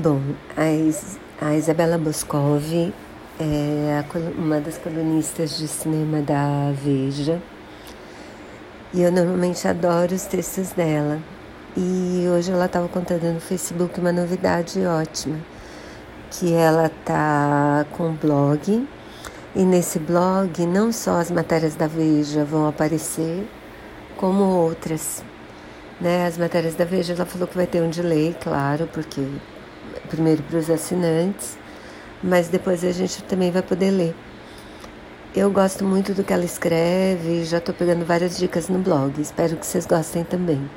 Bom, a, Is a Isabela Boscov é uma das colunistas de cinema da Veja e eu normalmente adoro os textos dela. E hoje ela estava contando no Facebook uma novidade ótima, que ela tá com um blog e nesse blog não só as matérias da Veja vão aparecer, como outras. Né? As matérias da Veja, ela falou que vai ter um delay, claro, porque primeiro para os assinantes, mas depois a gente também vai poder ler. Eu gosto muito do que ela escreve, já estou pegando várias dicas no blog. Espero que vocês gostem também.